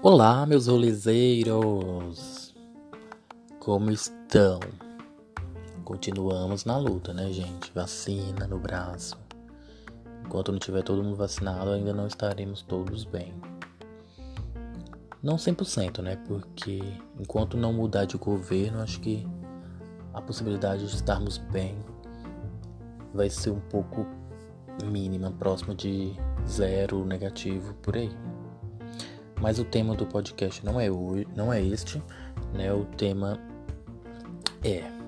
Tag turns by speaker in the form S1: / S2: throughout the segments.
S1: Olá, meus rolezeiros! Como estão? Continuamos na luta, né, gente? Vacina no braço. Enquanto não tiver todo mundo vacinado, ainda não estaremos todos bem. Não 100%, né? Porque enquanto não mudar de governo, acho que a possibilidade de estarmos bem vai ser um pouco mínima, próxima de zero negativo por aí. Mas o tema do podcast não é hoje, não é este, né? O tema é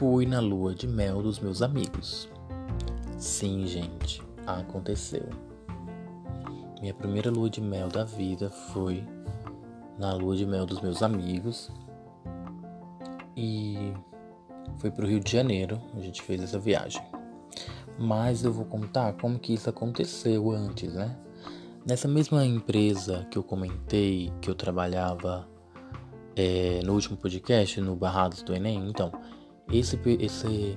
S1: Fui na lua de mel dos meus amigos. Sim, gente, aconteceu. Minha primeira lua de mel da vida foi na lua de mel dos meus amigos. E foi pro Rio de Janeiro, a gente fez essa viagem. Mas eu vou contar como que isso aconteceu antes, né? Nessa mesma empresa que eu comentei que eu trabalhava é, no último podcast, no Barrados do Enem, então, esse, esse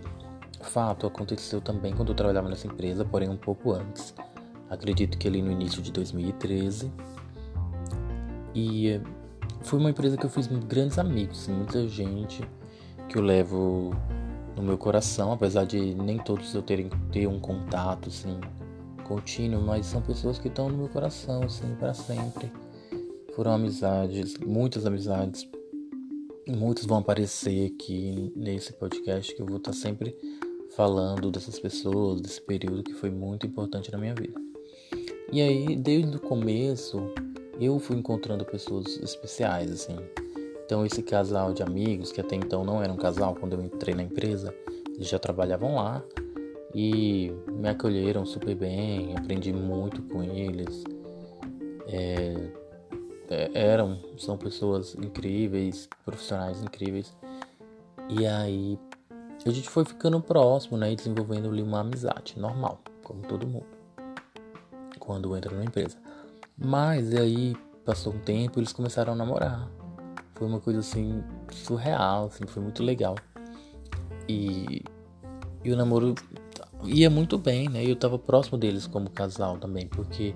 S1: fato aconteceu também quando eu trabalhava nessa empresa, porém um pouco antes. Acredito que ali no início de 2013. E foi uma empresa que eu fiz grandes amigos, assim, muita gente que eu levo no meu coração, apesar de nem todos eu terem ter um contato assim contínuo, mas são pessoas que estão no meu coração, assim, para sempre. Foram amizades, muitas amizades. Muitos vão aparecer aqui nesse podcast que eu vou estar sempre falando dessas pessoas, desse período que foi muito importante na minha vida. E aí, desde o começo, eu fui encontrando pessoas especiais, assim. Então, esse casal de amigos, que até então não era um casal, quando eu entrei na empresa, eles já trabalhavam lá e me acolheram super bem, aprendi muito com eles. É, é, eram, são pessoas incríveis, profissionais incríveis. E aí a gente foi ficando próximo, né? E desenvolvendo ali uma amizade normal, como todo mundo, quando entra na empresa. Mas aí passou um tempo eles começaram a namorar. Foi uma coisa assim surreal, assim, foi muito legal. E, e o namoro ia muito bem, né? Eu tava próximo deles como casal também, porque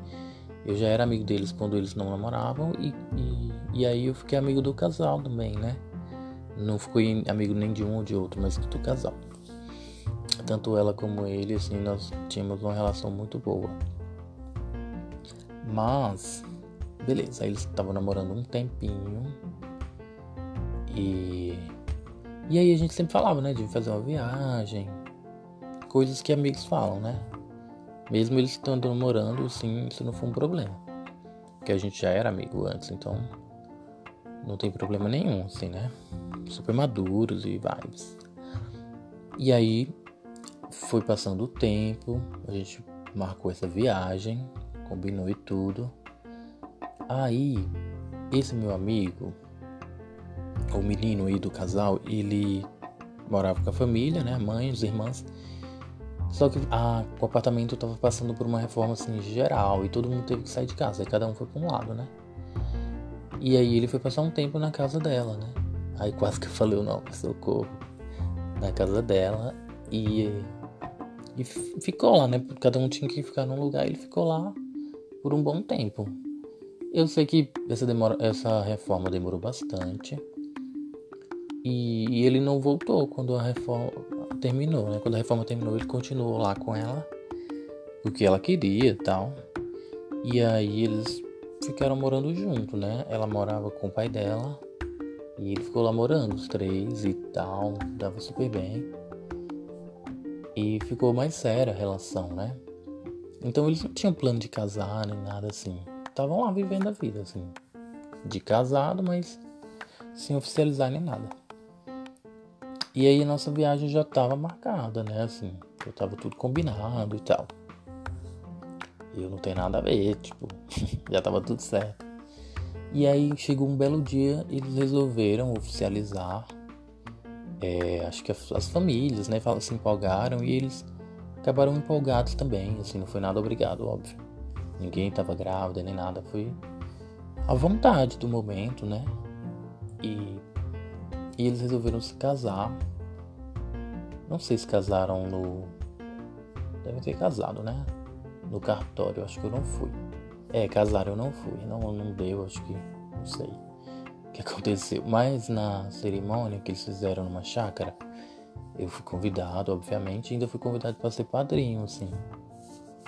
S1: eu já era amigo deles quando eles não namoravam e, e, e aí eu fiquei amigo do casal também, né? Não fui amigo nem de um ou de outro, mas do casal. Tanto ela como ele, assim, nós tínhamos uma relação muito boa. Mas, beleza, eles estavam namorando um tempinho. E. E aí a gente sempre falava, né? De fazer uma viagem, coisas que amigos falam, né? Mesmo eles estando namorando, assim, isso não foi um problema. Porque a gente já era amigo antes, então não tem problema nenhum, assim, né? Super maduros e vibes. E aí foi passando o tempo, a gente marcou essa viagem, combinou e tudo. Aí, esse meu amigo, o menino aí do casal, ele morava com a família, né? A mãe, os irmãos. Só que a, o apartamento estava passando por uma reforma assim geral e todo mundo teve que sair de casa. Aí cada um foi para um lado, né? E aí ele foi passar um tempo na casa dela, né? Aí quase que eu falei o nome, socorro. Na casa dela e, e ficou lá, né? Cada um tinha que ficar num lugar e ele ficou lá por um bom tempo. Eu sei que essa, demora, essa reforma demorou bastante. E, e ele não voltou quando a reforma terminou, né? Quando a reforma terminou, ele continuou lá com ela, porque ela queria e tal. E aí eles ficaram morando junto, né? Ela morava com o pai dela e ele ficou lá morando, os três e tal, dava super bem. E ficou mais séria a relação, né? Então eles não tinham plano de casar nem nada assim. Estavam lá vivendo a vida, assim. De casado, mas sem oficializar nem nada. E aí nossa viagem já estava marcada, né? Assim, já estava tudo combinado e tal. Eu não tenho nada a ver, tipo, já estava tudo certo. E aí chegou um belo dia, eles resolveram oficializar. É, acho que as, as, famílias, né, se empolgaram e eles acabaram empolgados também. Assim, não foi nada obrigado, óbvio. Ninguém estava grávida nem nada, foi a vontade do momento, né? E e eles resolveram se casar. Não sei se casaram no. Devem ter casado, né? No cartório, acho que eu não fui. É, casaram eu não fui. Não, não deu, acho que sei o que aconteceu. Mas na cerimônia que eles fizeram numa chácara, eu fui convidado, obviamente, e ainda fui convidado para ser padrinho, assim.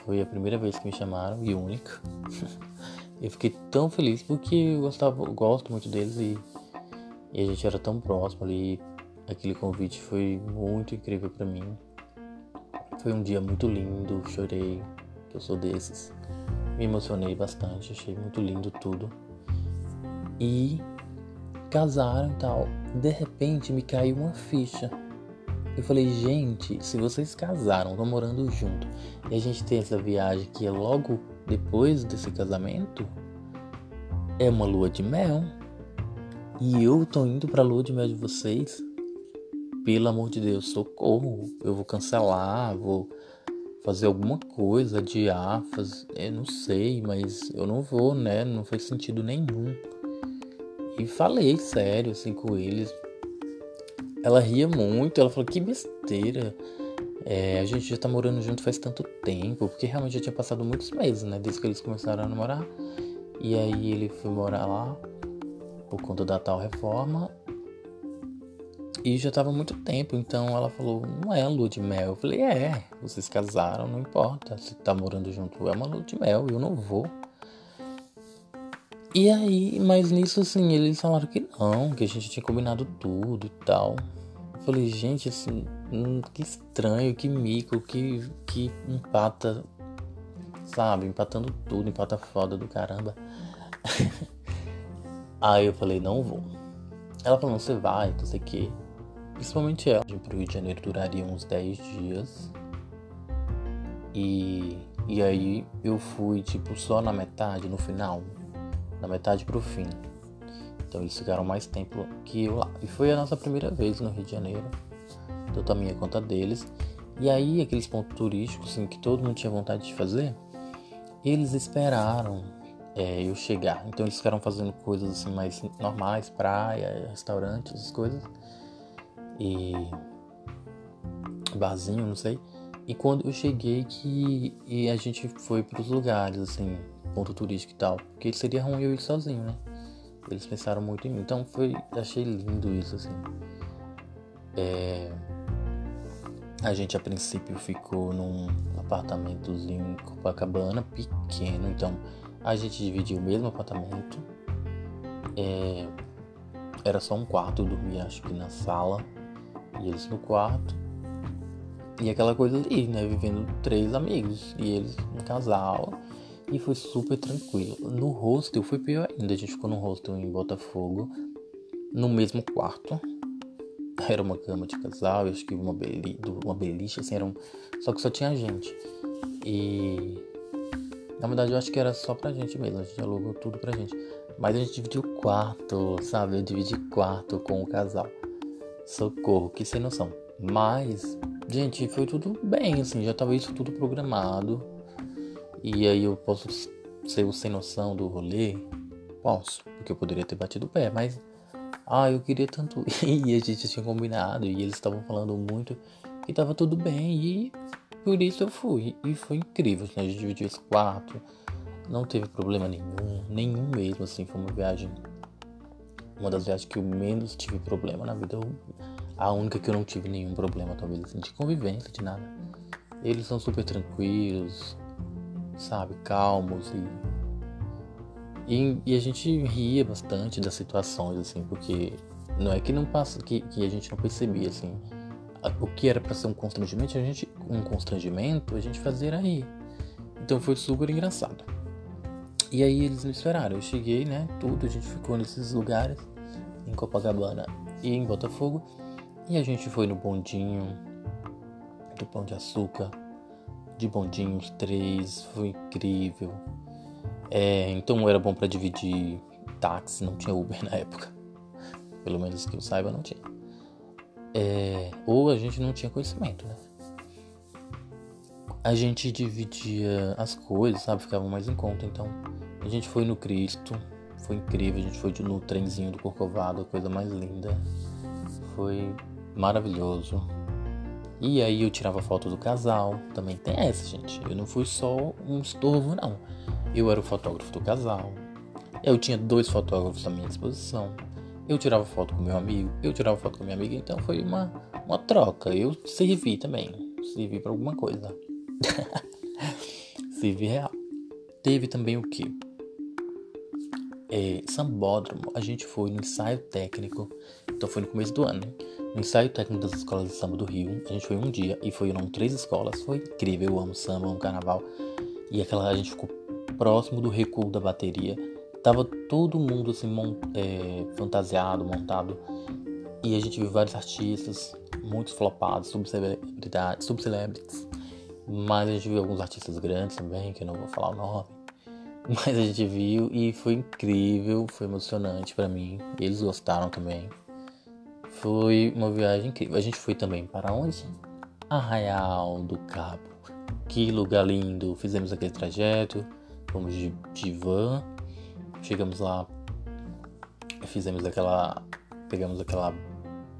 S1: Foi a primeira vez que me chamaram e única. eu fiquei tão feliz porque eu gostava, eu gosto muito deles e, e a gente era tão próximo ali. Aquele convite foi muito incrível para mim. Foi um dia muito lindo, chorei, que eu sou desses. Me emocionei bastante, achei muito lindo tudo. E casaram e tal. De repente me caiu uma ficha. Eu falei, gente, se vocês casaram, estão morando junto, e a gente tem essa viagem que é logo depois desse casamento, é uma lua de mel. E eu tô indo pra lua de mel de vocês. Pelo amor de Deus, socorro. Eu vou cancelar, vou fazer alguma coisa, adiar, fazer, eu não sei, mas eu não vou, né? Não faz sentido nenhum. E falei sério assim com eles. Ela ria muito, ela falou que besteira. É, a gente já tá morando junto faz tanto tempo, porque realmente já tinha passado muitos meses, né? Desde que eles começaram a namorar. E aí ele foi morar lá por conta da tal reforma. E já tava muito tempo, então ela falou, não é lua de mel. Eu falei, é, vocês casaram, não importa. Se tá morando junto, é uma lua de mel, eu não vou. E aí, mas nisso assim, eles falaram que não, que a gente tinha combinado tudo e tal. Eu falei, gente, assim, hum, que estranho, que mico, que, que empata, sabe? Empatando tudo, empata foda do caramba. aí eu falei, não vou. Ela falou, você vai, não sei o que. Principalmente ela. Pro Rio de Janeiro duraria uns 10 dias. E, e aí eu fui, tipo, só na metade, no final. Na metade pro fim. Então eles ficaram mais tempo que eu lá. E foi a nossa primeira vez no Rio de Janeiro. Então também a conta deles. E aí aqueles pontos turísticos assim, que todo mundo tinha vontade de fazer, eles esperaram é, eu chegar. Então eles ficaram fazendo coisas assim mais normais, praia, restaurantes, essas coisas e barzinho, não sei. E quando eu cheguei que e a gente foi para os lugares assim, ponto turístico e tal, porque seria ruim eu ir sozinho, né? Eles pensaram muito em mim. Então foi, achei lindo isso assim. É, a gente a princípio ficou num apartamentozinho em Copacabana, pequeno, então a gente dividiu o mesmo apartamento. É, era só um quarto, eu dormia acho que na sala e eles no quarto. E aquela coisa ali, né? Vivendo três amigos. E eles um casal. E foi super tranquilo. No hostel foi pior ainda. A gente ficou no hostel em Botafogo. No mesmo quarto. Era uma cama de casal. Eu acho que uma, beli uma beliche, assim. Era um... Só que só tinha gente. E. Na verdade, eu acho que era só pra gente mesmo. A gente alugou tudo pra gente. Mas a gente dividiu quarto, sabe? Eu dividi quarto com o casal. Socorro, que sem noção. Mas, gente, foi tudo bem, assim, já tava isso tudo programado. E aí eu posso ser o sem noção do rolê? Posso, porque eu poderia ter batido o pé, mas. Ah, eu queria tanto e a gente tinha combinado, e eles estavam falando muito e tava tudo bem, e por isso eu fui. E foi incrível, assim, a gente dividiu esse quarto, não teve problema nenhum, nenhum mesmo, assim, foi uma viagem uma das viagens que eu menos tive problema na vida. A única que eu não tive nenhum problema, talvez, assim, de convivência, de nada. Eles são super tranquilos, sabe, calmos e, e, e, a gente ria bastante das situações, assim, porque não é que não passa, que, que a gente não percebia, assim, o que era para ser um constrangimento, a gente, um constrangimento, a gente fazia rir. Então foi super engraçado. E aí eles me esperaram. Eu cheguei, né? Tudo, a gente ficou nesses lugares, em Copacabana e em Botafogo. E a gente foi no bondinho do Pão de Açúcar, de bondinho os três, foi incrível. É, então era bom para dividir táxi, não tinha Uber na época. Pelo menos que eu saiba, não tinha. É, ou a gente não tinha conhecimento, né? A gente dividia as coisas, sabe? Ficava mais em conta, então a gente foi no Cristo, foi incrível. A gente foi no trenzinho do Corcovado, a coisa mais linda. Foi maravilhoso. E aí eu tirava foto do casal. Também tem essa, gente. Eu não fui só um estorvo, não. Eu era o fotógrafo do casal. Eu tinha dois fotógrafos à minha disposição. Eu tirava foto com meu amigo, eu tirava foto com minha amiga, então foi uma, uma troca. Eu servi também. Servi para alguma coisa. servi real. Teve também o que? É, sambódromo, a gente foi no ensaio técnico, então foi no começo do ano, né? No ensaio técnico das escolas de samba do Rio, a gente foi um dia e foram três escolas, foi incrível, eu amo samba, amo carnaval. E aquela a gente ficou próximo do recuo da bateria. Tava todo mundo assim mont, é, fantasiado, montado. E a gente viu vários artistas, muitos flopados, subcelebridades, subcelebrities. Mas a gente viu alguns artistas grandes também, que eu não vou falar o nome. Mas a gente viu e foi incrível, foi emocionante para mim. Eles gostaram também. Foi uma viagem incrível. A gente foi também para onde? Arraial do Cabo. Que lugar lindo. Fizemos aquele trajeto. Fomos de, de van. Chegamos lá. Fizemos aquela. Pegamos aquela.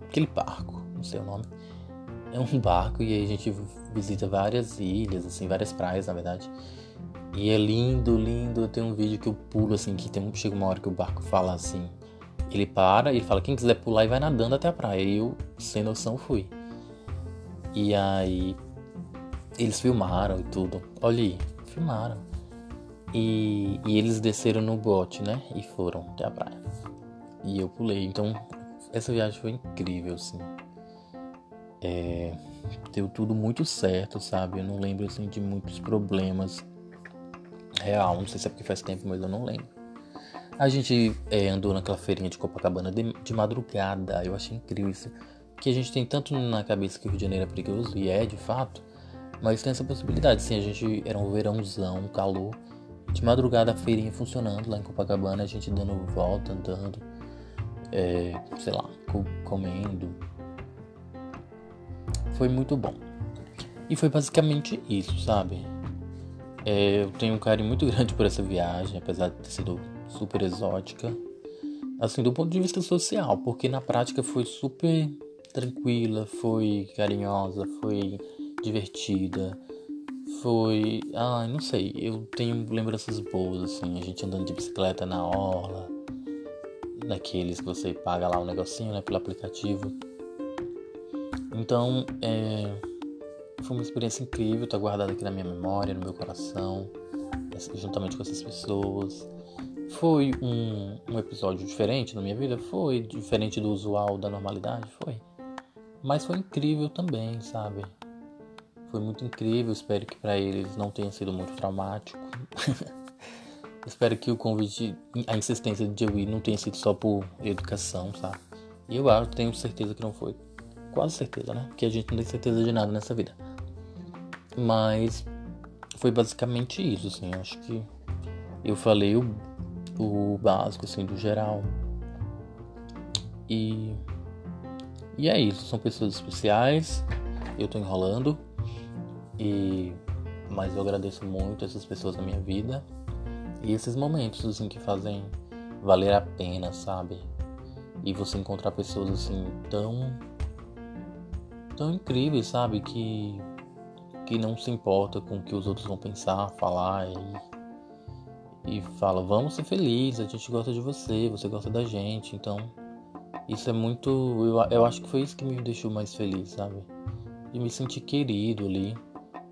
S1: Aquele barco. Não sei o nome é um barco e aí a gente visita várias ilhas, assim, várias praias, na verdade. E é lindo, lindo. Tem um vídeo que eu pulo, assim, que tem chega uma hora que o barco fala assim. Ele para e fala, quem quiser pular e vai nadando até a praia. E eu, sem noção, fui. E aí eles filmaram e tudo. Olha aí, filmaram. E, e eles desceram no bote, né? E foram até a praia. E eu pulei. Então, essa viagem foi incrível, assim. É, deu tudo muito certo, sabe? Eu não lembro assim de muitos problemas real. Não sei se é porque faz tempo, mas eu não lembro. A gente é, andou naquela feirinha de Copacabana de, de, madrugada. Eu achei incrível isso. Que a gente tem tanto na cabeça que o Rio de Janeiro é perigoso, e é de fato, mas tem essa possibilidade. Sim, a gente era um verãozão, um calor. De madrugada a feirinha funcionando lá em Copacabana, a gente dando volta, andando, é, sei lá, comendo, foi muito bom. E foi basicamente isso, sabe? É, eu tenho um carinho muito grande por essa viagem, apesar de ter sido super exótica. Assim, do ponto de vista social, porque na prática foi super tranquila, foi carinhosa, foi divertida, foi. Ah, não sei, eu tenho lembranças boas, assim, a gente andando de bicicleta na orla, naqueles que você paga lá um negocinho, né, pelo aplicativo. Então, é, foi uma experiência incrível, tá guardada aqui na minha memória, no meu coração, juntamente com essas pessoas. Foi um, um episódio diferente na minha vida? Foi. Diferente do usual, da normalidade? Foi. Mas foi incrível também, sabe? Foi muito incrível. Espero que para eles não tenha sido muito traumático. Espero que o convite, a insistência de eu ir não tenha sido só por educação, sabe? E eu acho, tenho certeza que não foi quase certeza, né? Que a gente não tem certeza de nada nessa vida. Mas foi basicamente isso, assim. Acho que eu falei o, o básico, assim, do geral. E. E é isso. São pessoas especiais. Eu tô enrolando. E. Mas eu agradeço muito essas pessoas na minha vida. E esses momentos, assim, que fazem valer a pena, sabe? E você encontrar pessoas, assim, tão tão incríveis, sabe? Que, que não se importa com o que os outros vão pensar, falar e, e fala, vamos ser felizes, a gente gosta de você, você gosta da gente, então isso é muito. Eu, eu acho que foi isso que me deixou mais feliz, sabe? De me sentir querido ali,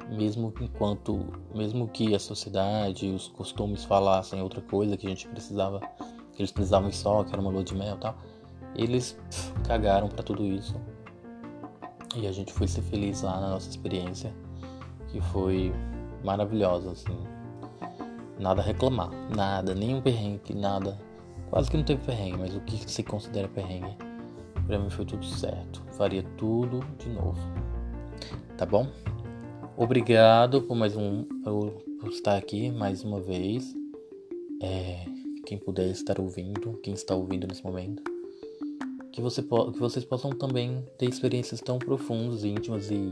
S1: mesmo enquanto. Mesmo que a sociedade, os costumes falassem outra coisa que a gente precisava. Que eles precisavam só, que era uma lua de mel e tal. Eles pff, cagaram para tudo isso. E a gente foi ser feliz lá na nossa experiência, que foi maravilhosa, assim. Nada a reclamar, nada, nenhum perrengue, nada. Quase que não teve perrengue, mas o que se considera perrengue, pra mim foi tudo certo. Faria tudo de novo. Tá bom? Obrigado por mais um. por estar aqui mais uma vez. É, quem puder estar ouvindo, quem está ouvindo nesse momento que, você, que vocês possam também ter experiências tão profundas, íntimas e,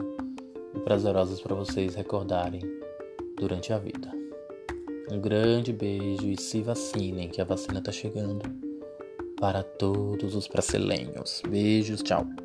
S1: e prazerosas para vocês recordarem durante a vida. Um grande beijo e se vacinem, que a vacina está chegando para todos os brasileiros. Beijos, tchau.